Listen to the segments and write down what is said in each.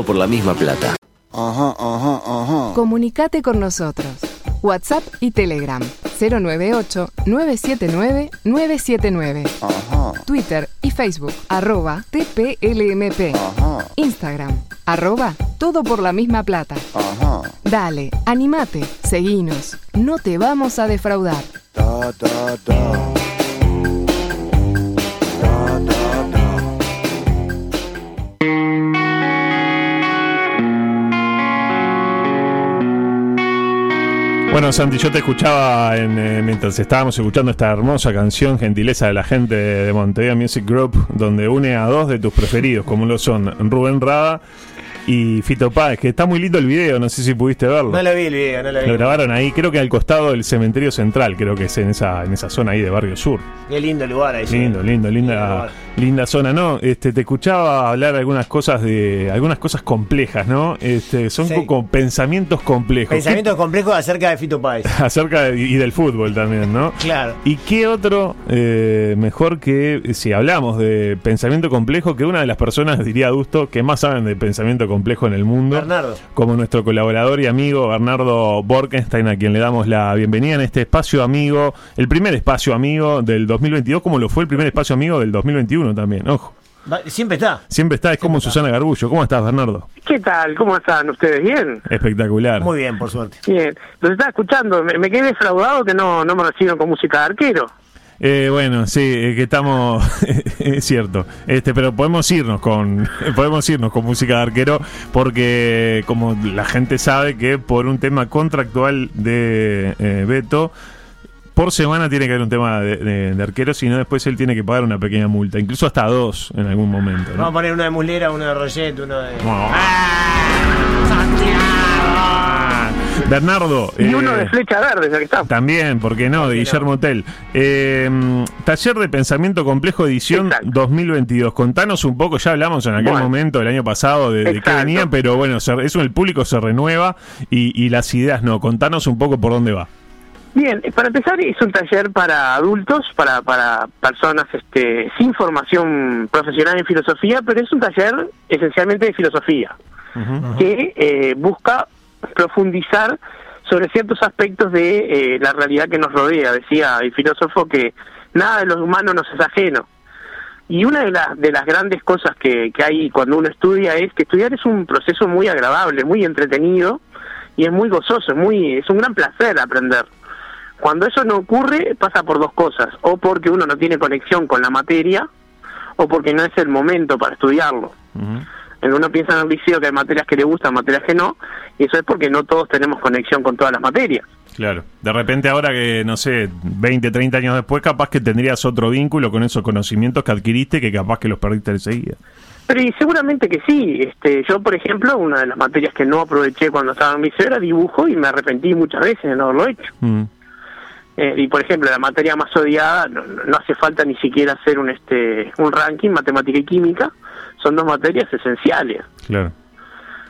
todo por la misma plata. Ajá, ajá, ajá. Comunicate con nosotros. WhatsApp y Telegram 098-979-979. Ajá. Twitter y Facebook arroba TPLMP. Ajá. Instagram arroba todo por la misma plata. Ajá. Dale, animate, seguinos. No te vamos a defraudar. Ta, ta, ta. Ta, Bueno, Santi, yo te escuchaba en, eh, mientras estábamos escuchando esta hermosa canción, gentileza de la gente de Montevideo Music Group, donde une a dos de tus preferidos, como lo son Rubén Rada y Fito Páez, que está muy lindo el video, no sé si pudiste verlo. No lo vi el video, no lo vi. Lo grabaron ahí, creo que al costado del cementerio central, creo que es en esa, en esa zona ahí de Barrio Sur. Qué lindo lugar ahí. sí. Lindo, lindo, linda, linda zona, ¿no? Este, te escuchaba hablar algunas cosas de, algunas cosas complejas, ¿no? Este, son Sí. como pensamientos complejos. Pensamientos complejos acerca de Fito Páez. ¿Qué- acerca de- y del fútbol también, ¿no? Claro. ¿Y qué otro eh, mejor que, si hablamos de pensamiento complejo, que una de las personas, diría Adusto, que más saben de pensamiento complejo en el mundo? Bernardo. Como nuestro colaborador y amigo Bernardo Borkenstein, a quien le damos la bienvenida en este espacio amigo, el primer espacio amigo del 2022, como lo fue el primer espacio amigo del 2021 también, ojo. Siempre está. Siempre está, es como Susana Garbullo. ¿Cómo estás, Bernardo? ¿Qué tal? ¿Cómo están ustedes? ¿Bien? Espectacular. Muy bien, por suerte. Bien. Los estaba escuchando. Me, me quedé defraudado que no, no me recibieron con música de arquero. Eh, bueno, sí, eh, que estamos, es cierto, este, pero podemos irnos con, podemos irnos con música de arquero porque como la gente sabe que por un tema contractual de eh, Beto por semana tiene que haber un tema de, de- de arquero, si no después él tiene que pagar una pequeña multa, incluso hasta dos en algún momento. ¿no? Vamos a poner uno de Mulera, uno de Roget, uno de. ¡Ah! Bernardo. Y eh, uno de flecha verde, ya que está. También, ¿por qué no? De Guillermo Tell. Eh, taller de Pensamiento Complejo Edición Exacto. 2022. Contanos un poco, ya hablamos en aquel Bueno. momento, el año pasado, de, de qué venían, pero bueno, eso el público se renueva y, y las ideas no. Contanos un poco por dónde va. Bien, para empezar es un taller para adultos, para, para personas este, sin formación profesional en filosofía, pero es un taller esencialmente de filosofía, que eh, busca profundizar sobre ciertos aspectos de eh, la realidad que nos rodea. Decía el filósofo que nada de lo humano nos es ajeno. Y una de, las de las grandes cosas que, que hay cuando uno estudia es que estudiar es un proceso muy agradable, muy entretenido y es muy gozoso, es, muy, es un gran placer aprender. Cuando eso no ocurre, pasa por dos cosas, o porque uno no tiene conexión con la materia, o porque no es el momento para estudiarlo. Uno piensa en el liceo que hay materias que le gustan, materias que no, y eso es porque no todos tenemos conexión con todas las materias. Claro. De repente ahora que, no sé, 20, 30 años después, capaz que tendrías otro vínculo con esos conocimientos que adquiriste que capaz que los perdiste enseguida. Pero y seguramente que sí. Este, yo, por ejemplo, una de las materias que no aproveché cuando estaba en liceo era dibujo y me arrepentí muchas veces de no haberlo hecho. Mm. Eh, y por ejemplo, la materia más odiada, no, no- no hace falta ni siquiera hacer un este un ranking, matemática y química, son dos materias esenciales. Claro.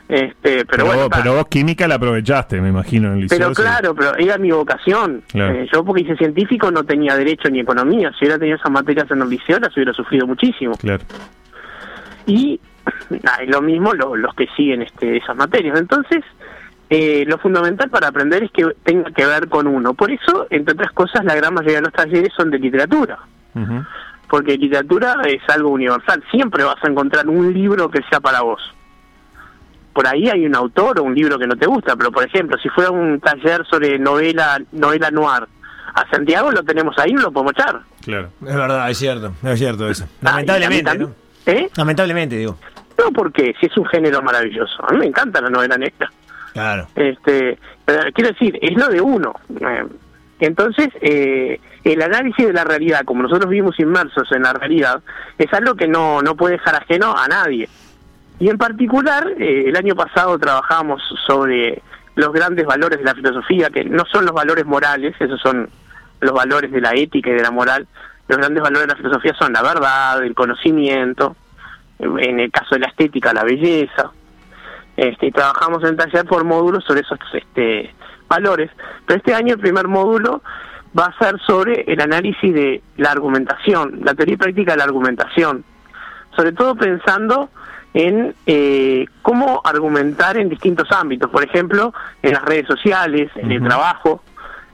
Este, pero, Pero, bueno, vos, pero vos química la aprovechaste, me imagino, en el liceo. Pero claro, pero era mi vocación. Claro. Eh, yo porque hice científico no tenía derecho ni economía. Si hubiera tenido esas materias en el liceo las hubiera sufrido muchísimo. Claro. y ah, y lo mismo lo- los que siguen este, esas materias. Entonces, eh, lo fundamental para aprender es que tenga que ver con uno. Por eso, entre otras cosas, la gran mayoría de los talleres son de literatura, Ujú. Porque literatura es algo universal. Siempre vas a encontrar un libro que sea para vos. Por ahí hay un autor o un libro que no te gusta, pero por ejemplo, si fuera un taller sobre novela novela noir, a Santiago lo tenemos ahí, no lo podemos echar. Claro. Es verdad, es cierto. Es cierto eso. Ah, Lamentablemente, también- ¿no? ¿Eh? Lamentablemente, digo. No, porque si es un género maravilloso. A mí me encanta la novela negra. Claro. Este, pero quiero decir, es lo de uno. Eh, entonces, eh, el análisis de la realidad, como nosotros vivimos inmersos en la realidad, es algo que no, no puede dejar ajeno a nadie. Y en particular, eh, el año pasado trabajamos sobre los grandes valores de la filosofía, que no son los valores morales, esos son los valores de la ética y de la moral. Los grandes valores de la filosofía son la verdad, el conocimiento, en el caso de la estética, la belleza. Este, trabajamos en taller por módulos sobre esos este, valores. Pero este año el primer módulo va a ser sobre el análisis de la argumentación, la teoría y práctica de la argumentación. Sobre todo pensando en eh, cómo argumentar en distintos ámbitos, por ejemplo, en las redes sociales, en el trabajo,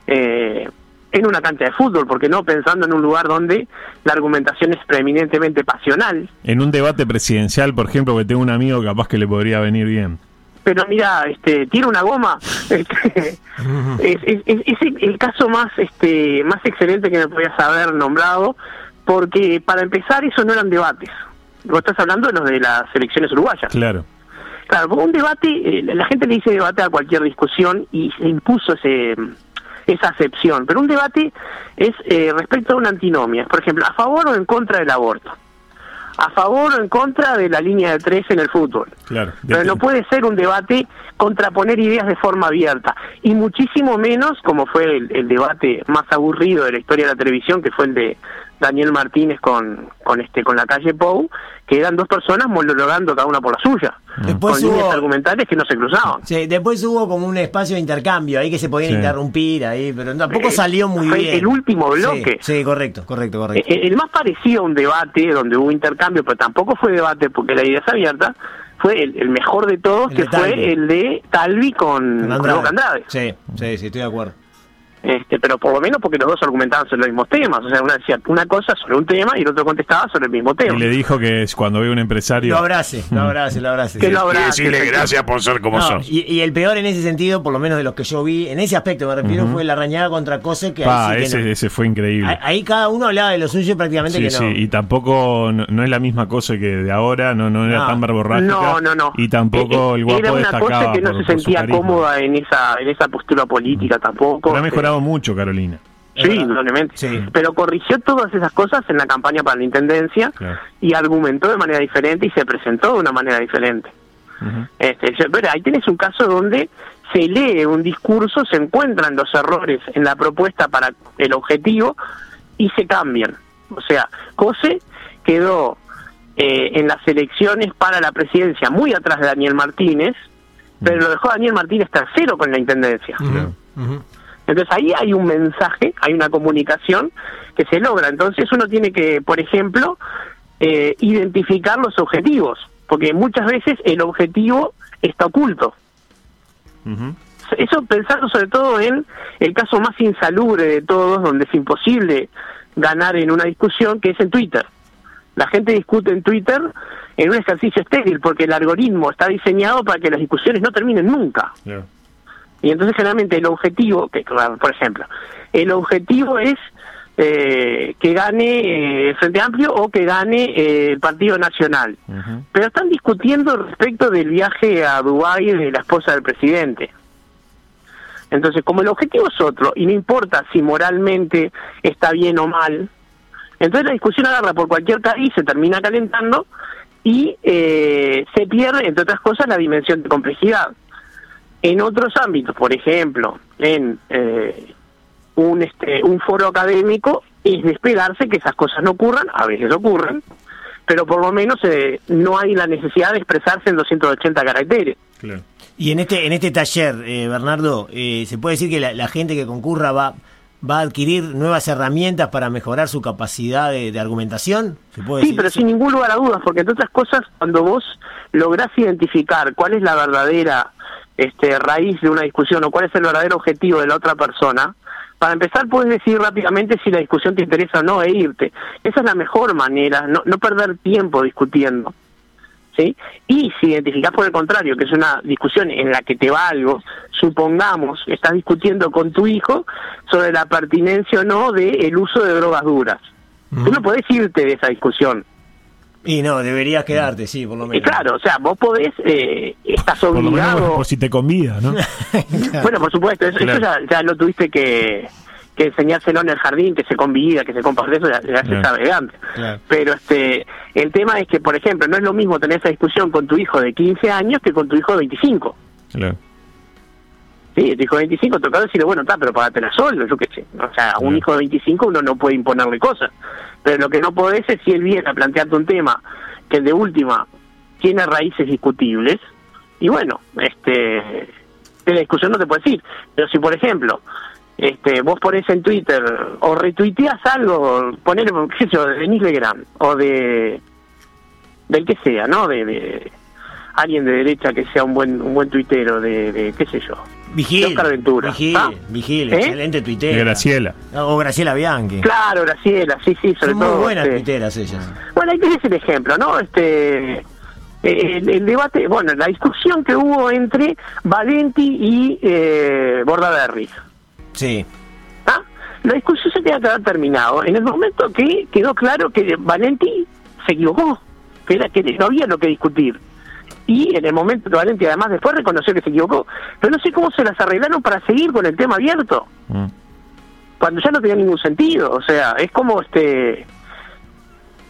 eh, en una cancha de fútbol, porque no pensando en un lugar donde la argumentación es preeminentemente pasional. En un debate presidencial, por ejemplo, que tengo un amigo capaz que le podría venir bien. Pero mira, este, tiene una goma. Este, es, es- el caso más, este, más excelente que me podías haber nombrado, porque para empezar eso no eran debates. Vos estás hablando de los de las elecciones uruguayas. Claro. Claro, porque un debate, eh, la gente le dice debate a cualquier discusión y se impuso ese esa acepción, pero un debate es eh, respecto a una antinomia, por ejemplo, a favor o en contra del aborto, a favor o en contra de la línea de tres en el fútbol. Claro. Pero no puede ser un debate contraponer ideas de forma abierta, y muchísimo menos como fue el, el debate más aburrido de la historia de la televisión, que fue el de Daniel Martínez con, con este con la calle Pou, que eran dos personas monologando cada una por la suya, Después con líneas hubo- argumentales que no se cruzaban. Sí, después hubo como un espacio de intercambio ahí que se podían Sí. interrumpir ahí, pero tampoco Eh, salió muy bien. el último bloque. Sí, correcto, correcto, correcto. Eh, El más parecido a un debate donde hubo intercambio, pero tampoco fue debate porque la idea es abierta, fue el, el mejor de todos, El que de fue el de Talvi con, Con con Andrade. Boca Andrade. Sí, sí, sí, estoy de acuerdo. Este, pero por lo menos porque los dos argumentaban sobre los mismos temas. O sea, una decía una cosa sobre un tema y el otro contestaba sobre el mismo tema. Y le dijo que es cuando ve un empresario. Lo abrace, lo abrace, lo abrace. Que sí. lo abrace, efectivamente. por ser como No, y, y el peor en ese sentido, por lo menos de los que yo vi, en ese aspecto me refiero, fue la rañada contra Cose, que Pa, ahí sí que ese, no. ese fue increíble. Ahí- Ahí cada uno hablaba de lo suyo y prácticamente Sí, que sí, no. y tampoco no, no es la misma cosa que de ahora, no, no era No. tan verborrágica. No, no, no. Y tampoco Eh, el guapo Era una destacaba cosa que no por- se sentía cómoda en esa en esa postura política tampoco. Eh, mejorado mucho, Carolina. Sí, indudablemente. Sí. Pero corrigió todas esas cosas en la campaña para la intendencia Claro. y argumentó de manera diferente y se presentó de una manera diferente. Este, pero ahí tenés un caso donde se lee un discurso, se encuentran los errores en la propuesta para el objetivo y se cambian. O sea, Cose quedó eh, en las elecciones para la presidencia muy atrás de Daniel Martínez, pero lo dejó Daniel Martínez tercero con la intendencia. Entonces ahí hay un mensaje, hay una comunicación que se logra. Entonces uno tiene que, por ejemplo, eh, identificar los objetivos, porque muchas veces el objetivo está oculto. Eso pensando sobre todo en el caso más insalubre de todos, donde es imposible ganar en una discusión, que es en Twitter. La gente discute en Twitter en un ejercicio estéril, porque el algoritmo está diseñado para que las discusiones no terminen nunca. Y entonces generalmente el objetivo, que por ejemplo, el objetivo es eh, que gane eh, el Frente Amplio o que gane eh, el Partido Nacional. Pero están discutiendo respecto del viaje a Dubái de la esposa del presidente. Entonces, como el objetivo es otro, y no importa si moralmente está bien o mal, entonces la discusión agarra por cualquier cariz, se termina calentando y eh, se pierde, entre otras cosas, la dimensión de complejidad. En otros ámbitos, por ejemplo, en eh, un, este, un foro académico, es de esperarse que esas cosas no ocurran, a veces ocurren, pero por lo menos eh, no hay la necesidad de expresarse en 280 caracteres. Claro. Y en este en este taller, eh, Bernardo, eh, se puede decir que la, la gente que concurra va va a adquirir nuevas herramientas para mejorar su capacidad de, de argumentación. ¿Se puede Sí, decir pero eso? sin ningún lugar a dudas, porque entre otras cosas, cuando vos lográs identificar cuál es la verdadera este, raíz de una discusión o cuál es el verdadero objetivo de la otra persona, para empezar puedes decir rápidamente si la discusión te interesa o no e irte. Esa es la mejor manera, no, no perder tiempo discutiendo. ¿Sí? Y si identificás por el contrario que es una discusión en la que te va algo, supongamos, estás discutiendo con tu hijo sobre la pertinencia o no del uso de drogas duras. Tú no podés irte de esa discusión. Y no, deberías quedarte, sí, por lo Y menos. claro, o sea, vos podés, eh, estás Por lo menos obligado. por si te convida, ¿no? Bueno, por supuesto, eso, Claro. eso ya, ya lo tuviste que, que enseñárselo en el jardín, que se convida, que se comparte eso, ya, ya se sabe de antes. Claro. Pero este, el tema es que, por ejemplo, no es lo mismo tener esa discusión con tu hijo de 15 años que con tu hijo de 25. Claro. Sí, tu hijo de 25 toca decirle, bueno, está, pero pagátela solo, yo qué sé. O sea, a un Claro. hijo de 25 uno no puede imponerle cosas. Pero lo que no podés es si él viene a plantearte un tema que de última tiene raíces discutibles, y bueno, este, la discusión no te puedes ir. Pero si, por ejemplo, este, vos ponés en Twitter o retuiteas algo, ponele, qué sé yo, de o de del que sea, ¿no? De, de alguien de derecha que sea un buen un buen tuitero, de, de qué sé yo. Vigil, Oscar Ventura. Vigil, ¿Ah? Vigil, ¿Eh? excelente De tuitera. Graciela. O Graciela Bianchi. Claro, Graciela, sí, sí, sobre Son muy todo. buenas este, tuiteras ellas. Bueno, ahí tenés el ejemplo, ¿no? Este, el, el debate, bueno, la discusión que hubo entre Valenti y eh, Bordaberry. Sí. ¿ah? La discusión se tenía que haber terminado en el momento que quedó claro que Valenti se equivocó, que, era, que no había lo que discutir. Y en el momento Valenti además después reconoció que se equivocó, pero no sé cómo se las arreglaron para seguir con el tema abierto Mm. cuando ya no tenía ningún sentido. O sea, es como este.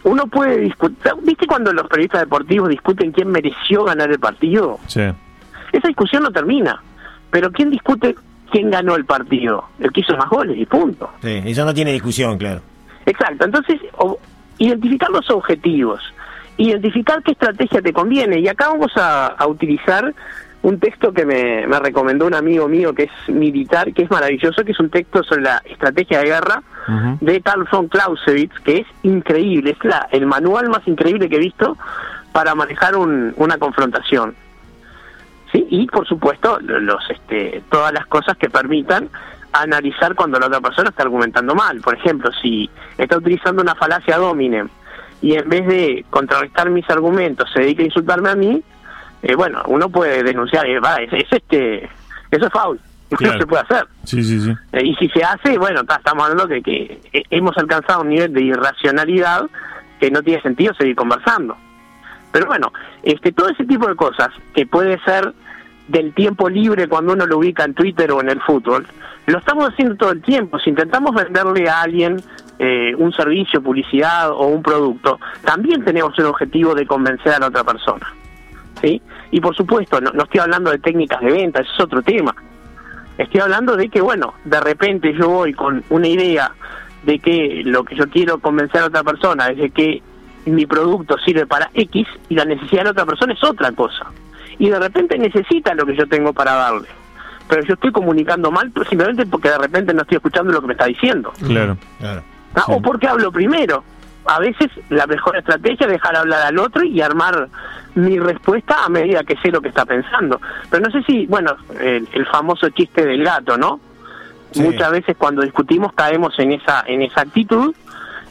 Uno puede discutir. ¿Viste cuando los periodistas deportivos discuten quién mereció ganar el partido? Sí. Esa discusión no termina. Pero ¿quién discute quién ganó el partido? El que hizo más goles y punto. Sí, eso no tiene discusión, claro. Exacto. Entonces, identificar los objetivos, identificar qué estrategia te conviene. Y acá vamos a, a utilizar un texto que me, me recomendó un amigo mío que es militar, que es maravilloso, que es un texto sobre la estrategia de guerra de Carl von Clausewitz, que es increíble, es la, el manual más increíble que he visto para manejar un- una confrontación. ¿Sí? Y por supuesto, lo- los este, todas las cosas que permitan analizar cuando la otra persona está argumentando mal. Por ejemplo, si está utilizando una falacia dominem y en vez de contrarrestar mis argumentos se dedica a insultarme a mí, eh, bueno, uno puede denunciar, eh, va, es, es este, eso es foul, Claro. no se puede hacer. Sí, sí, sí. Eh, y si se hace, bueno, ta- estamos hablando de que eh, hemos alcanzado un nivel de irracionalidad que no tiene sentido seguir conversando. Pero bueno, este todo ese tipo de cosas que puede ser del tiempo libre cuando uno lo ubica en Twitter o en el fútbol, lo estamos haciendo todo el tiempo. Si intentamos venderle a alguien eh, un servicio, publicidad o un producto, también tenemos el objetivo de convencer a la otra persona. ¿sí? Y por supuesto, no, no estoy hablando de técnicas de venta, ese es otro tema. Estoy hablando de que, bueno, de repente yo voy con una idea de que lo que yo quiero convencer a otra persona es de que mi producto sirve para X y la necesidad de la otra persona es otra cosa. Y de repente necesita lo que yo tengo para darle. Pero yo estoy comunicando mal pues, simplemente porque de repente no estoy escuchando lo que me está diciendo. Claro. Claro. Ah, Sí. O porque hablo primero. A veces la mejor estrategia es dejar hablar al otro y armar mi respuesta a medida que sé lo que está pensando. Pero no sé si, bueno, el, el famoso chiste del gato, ¿no? Sí. Muchas veces cuando discutimos caemos en esa en esa actitud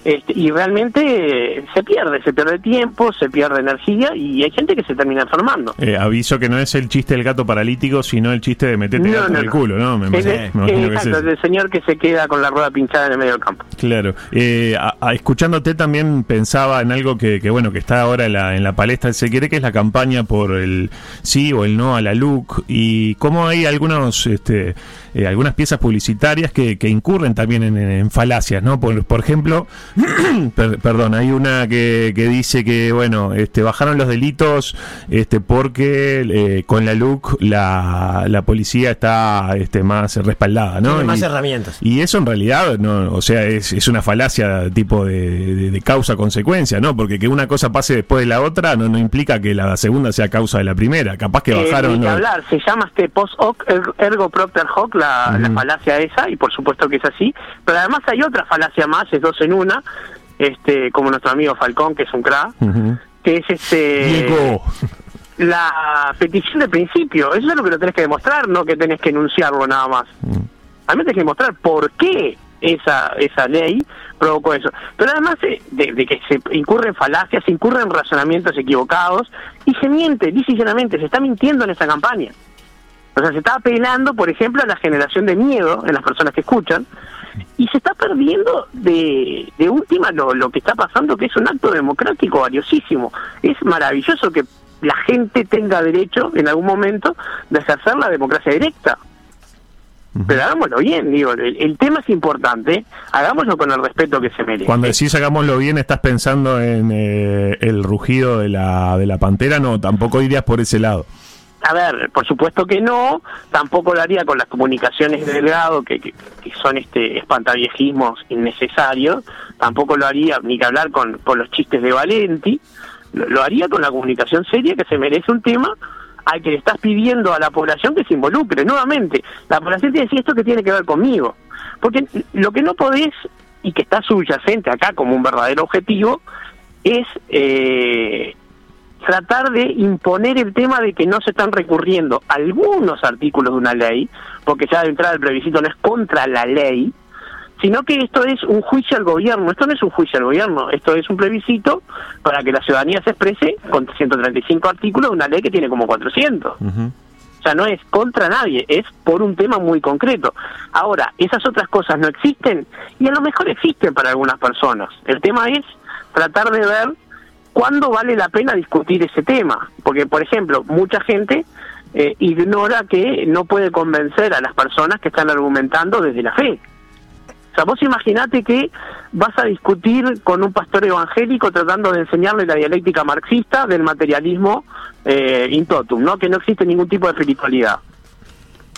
este, y realmente eh, se pierde, se pierde tiempo, se pierde energía y hay gente que se termina enfermando. Eh, aviso que no es el chiste del gato paralítico, sino el chiste de meterte el No, gato no, en el no. culo, ¿no? Me, Es imagino- de- me imagino que es exacto, del señor que se queda con la rueda pinchada en el medio del campo. Claro. Eh, a- a- escuchándote también pensaba en algo que, que, bueno, que está ahora en la, en la palestra, se quiere que es la campaña por el sí o el no a la LUC y cómo hay algunos, este, eh, algunas piezas publicitarias que, que incurren también en, en falacias, ¿no? Por, por ejemplo, perdón, hay una que, que dice que, bueno, este, bajaron los delitos este, porque eh, con la LUC la, la policía está este, más respaldada, ¿no? Tiene más Y- herramientas. y eso en realidad, no, o sea, es, es una falacia tipo de, de- de causa-consecuencia, ¿no? Porque que una cosa pase después de la otra no, no implica que la segunda sea causa de la primera. Capaz que Eh, bajaron. ni que ¿no? hablar, se llama este post hoc er- ergo propter hoc, la, la falacia esa, y por supuesto que es así, pero además hay otra falacia más, es dos en una, este como nuestro amigo Falcón, que es un crack, que es este Diego. la petición de principio, eso es lo que lo tenés que demostrar, no que tenés que enunciarlo nada más. A mí tenés que demostrar por qué esa esa ley provocó eso. Pero además de, de- de que se incurren falacias, se incurren razonamientos equivocados y se miente, dice y llanamente, se está mintiendo en esa campaña. O sea, se está apelando, por ejemplo, a la generación de miedo en las personas que escuchan y se está perdiendo de, de última lo, lo que está pasando, que es un acto democrático valiosísimo. Es maravilloso que la gente tenga derecho en algún momento de ejercer la democracia directa. Pero hagámoslo bien, digo, el, el tema es importante, hagámoslo con el respeto que se merece. Cuando decís hagámoslo bien, ¿estás pensando en eh, el rugido de la, de la pantera? No, tampoco irías por ese lado. A ver, por supuesto que no, tampoco lo haría con las comunicaciones de Delgado, que, son este espantaviejismos innecesarios, tampoco lo haría ni que hablar con, con los chistes de Valenti, lo, lo haría con la comunicación seria que se merece un tema al que le estás pidiendo a la población que se involucre. Nuevamente, la población tiene que decir esto que tiene que ver conmigo, porque lo que no podés, y que está subyacente acá como un verdadero objetivo, es... Eh, tratar de imponer el tema de que no se están recurriendo algunos artículos de una ley, porque ya de entrada el plebiscito no es contra la ley, sino que esto es un juicio al gobierno. Esto no es un juicio al gobierno, esto es un plebiscito para que la ciudadanía se exprese con 135 artículos de una ley que tiene como 400. O sea, no es contra nadie, es por un tema muy concreto. Ahora, esas otras cosas no existen y a lo mejor existen para algunas personas. El tema es tratar de ver cuándo vale la pena discutir ese tema. Porque, por ejemplo, mucha gente eh, ignora que no puede convencer a las personas que están argumentando desde la fe. O sea, vos imaginate que vas a discutir con un pastor evangélico tratando de enseñarle la dialéctica marxista del materialismo eh, in totum, ¿no? Que no existe ningún tipo de espiritualidad.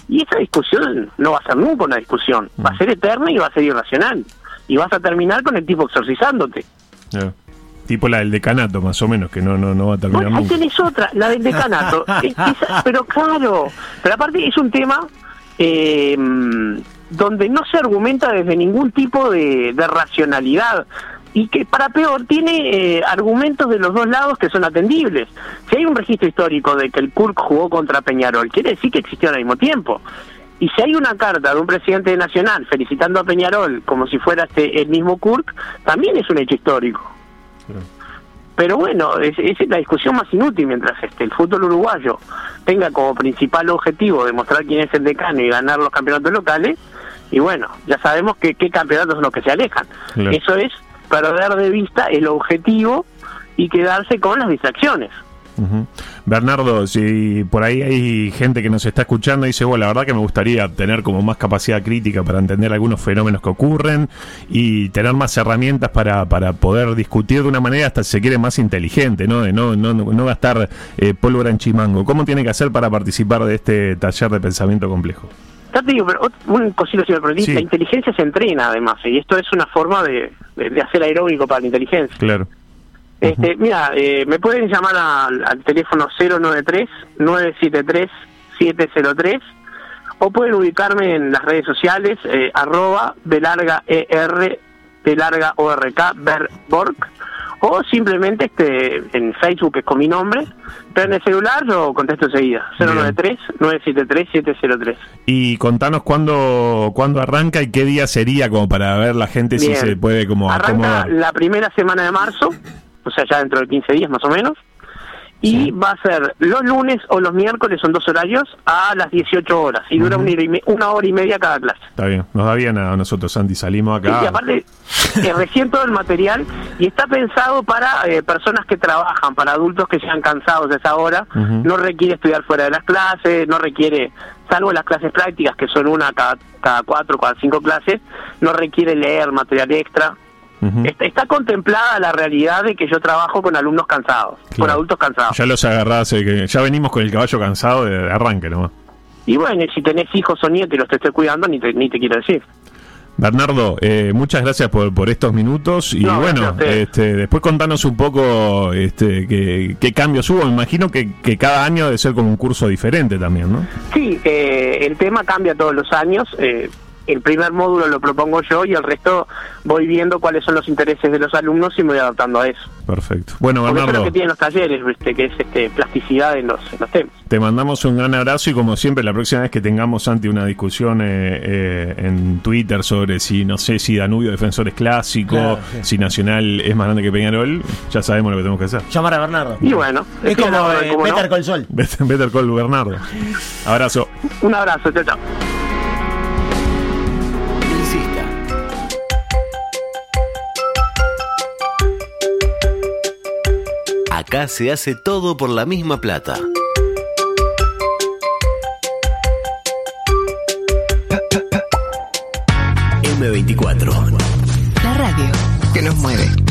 Y esa discusión no va a ser nunca una discusión, va a ser eterna y va a ser irracional. Y vas a terminar con el tipo exorcizándote. Ya. Tipo la del decanato, más o menos, que no, no, no va a terminar Bueno, ahí tenés otra, la del decanato. Es- es- pero claro, pero aparte es un tema eh, donde no se argumenta desde ningún tipo de, de racionalidad y que para peor tiene eh, argumentos de los dos lados que son atendibles. Si hay un registro histórico de que el Kurk jugó contra Peñarol, quiere decir que existió al mismo tiempo. Y si hay una carta de un presidente nacional felicitando a Peñarol como si fuera este, el mismo Kurk, también es un hecho histórico. Pero bueno, es, es la discusión más inútil mientras este, el fútbol uruguayo tenga como principal objetivo demostrar quién es el decano y ganar los campeonatos locales. Y bueno, ya sabemos que qué campeonatos son los que se alejan. Claro. Eso es perder de vista el objetivo y quedarse con las distracciones. Bernardo, si por ahí hay gente que nos está escuchando y dice, bueno, la verdad que me gustaría tener como más capacidad crítica para entender algunos fenómenos que ocurren y tener más herramientas para, para poder discutir de una manera hasta si se quiere más inteligente, ¿no? De no, no, no gastar eh, pólvora en chimango. ¿Cómo tiene que hacer para participar de este taller de pensamiento complejo? Ya te digo, pero un cosito, señor Sí. la inteligencia se entrena además, y esto es una forma de, de- de hacer aeróbico para la inteligencia. Claro. Este, mira, eh, me pueden llamar al, al teléfono 093-973-703 o pueden ubicarme en las redes sociales, eh, arroba de larga ER, de larga ORK, Berborg, o simplemente este en Facebook es con mi nombre, pero en el celular yo contesto enseguida, 093-973-703. Y contanos cuándo, cuándo arranca y qué día sería como para ver la gente si se puede como Arranca acomodar. la primera semana de marzo, o sea, ya dentro de 15 días más o menos. Y va a ser los lunes o los miércoles, son dos horarios, a las 18 horas. Y dura una, hora y me- una hora y media cada clase. Está bien, nos da bien a nosotros, Santi, salimos acá. y aparte, eh, recién todo el material y está pensado para eh, personas que trabajan, para adultos que sean cansados de esa hora. No requiere estudiar fuera de las clases, no requiere, salvo las clases prácticas, que son una cada, cada cuatro, cada cinco clases, no requiere leer material extra. Está, está contemplada la realidad de que yo trabajo con alumnos cansados, con adultos cansados. Ya los agarrás, eh, que ya venimos con el caballo cansado de, arranque nomás. Y bueno, si tenés hijos o nietos y los te estoy cuidando, ni te, ni te quiero decir. Bernardo, eh, muchas gracias por, por estos minutos y No, bueno, este, después contanos un poco este, qué, qué cambios hubo. Me imagino que, que cada año debe ser como un curso diferente también, ¿no? Sí, eh, el tema cambia todos los años. eh, el primer módulo lo propongo yo y el resto voy viendo cuáles son los intereses de los alumnos y me voy adaptando a eso. Perfecto. Bueno, Porque eso es Bernardo, lo que tienen los talleres, ¿viste? que es este, plasticidad en los, en los temas. te mandamos un gran abrazo y como siempre, la próxima vez que tengamos ante una discusión eh, eh, en Twitter sobre si, no sé, si Danubio Defensor es clásico, Claro, sí. si Nacional es más grande que Peñarol, ya sabemos lo que tenemos que hacer. Llamar a Bernardo. Y bueno, Es la como orden, eh, ¿cómo no? Better Call Sol. Better Better Call Bernardo. Abrazo. Un abrazo, chao, chao. Acá se hace todo por la misma plata. M24. La radio que nos mueve.